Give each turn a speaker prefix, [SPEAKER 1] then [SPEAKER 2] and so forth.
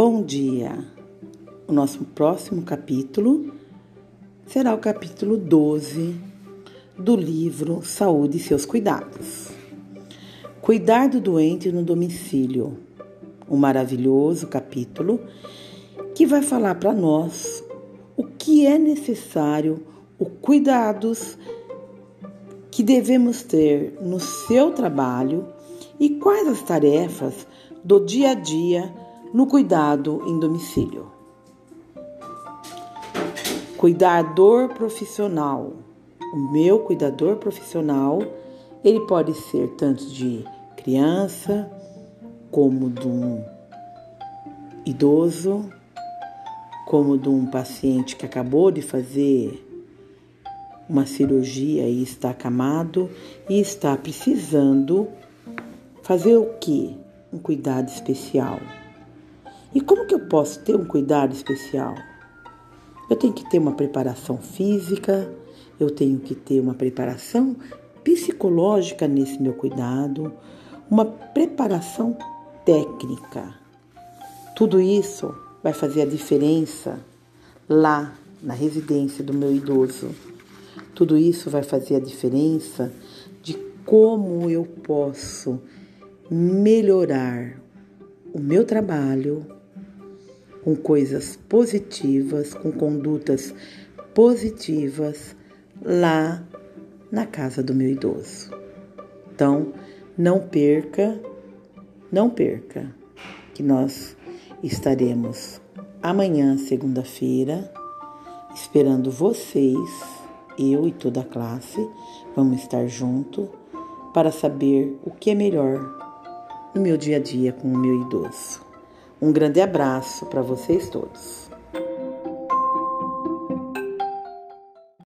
[SPEAKER 1] Bom dia! O nosso próximo capítulo será o capítulo 12 do livro Saúde e seus Cuidados. Cuidar do doente no domicílio. Um maravilhoso capítulo que vai falar para nós o que é necessário, os cuidados que devemos ter no seu trabalho e quais as tarefas do dia a dia no cuidado em domicílio. Cuidador profissional. O meu cuidador profissional, ele pode ser tanto de criança como de um idoso, como de um paciente que acabou de fazer uma cirurgia e está acamado e está precisando fazer o que? Um cuidado especial. E como que eu posso ter um cuidado especial? Eu tenho que ter uma preparação física, eu tenho que ter uma preparação psicológica nesse meu cuidado, uma preparação técnica. Tudo isso vai fazer a diferença lá na residência do meu idoso. Tudo isso vai fazer a diferença de como eu posso melhorar o meu trabalho com coisas positivas, com condutas positivas lá na casa do meu idoso. Então, não perca, não perca, que nós estaremos amanhã, segunda-feira, esperando vocês, eu e toda a classe, vamos estar junto para saber o que é melhor no meu dia a dia com o meu idoso. Um grande abraço para vocês todos.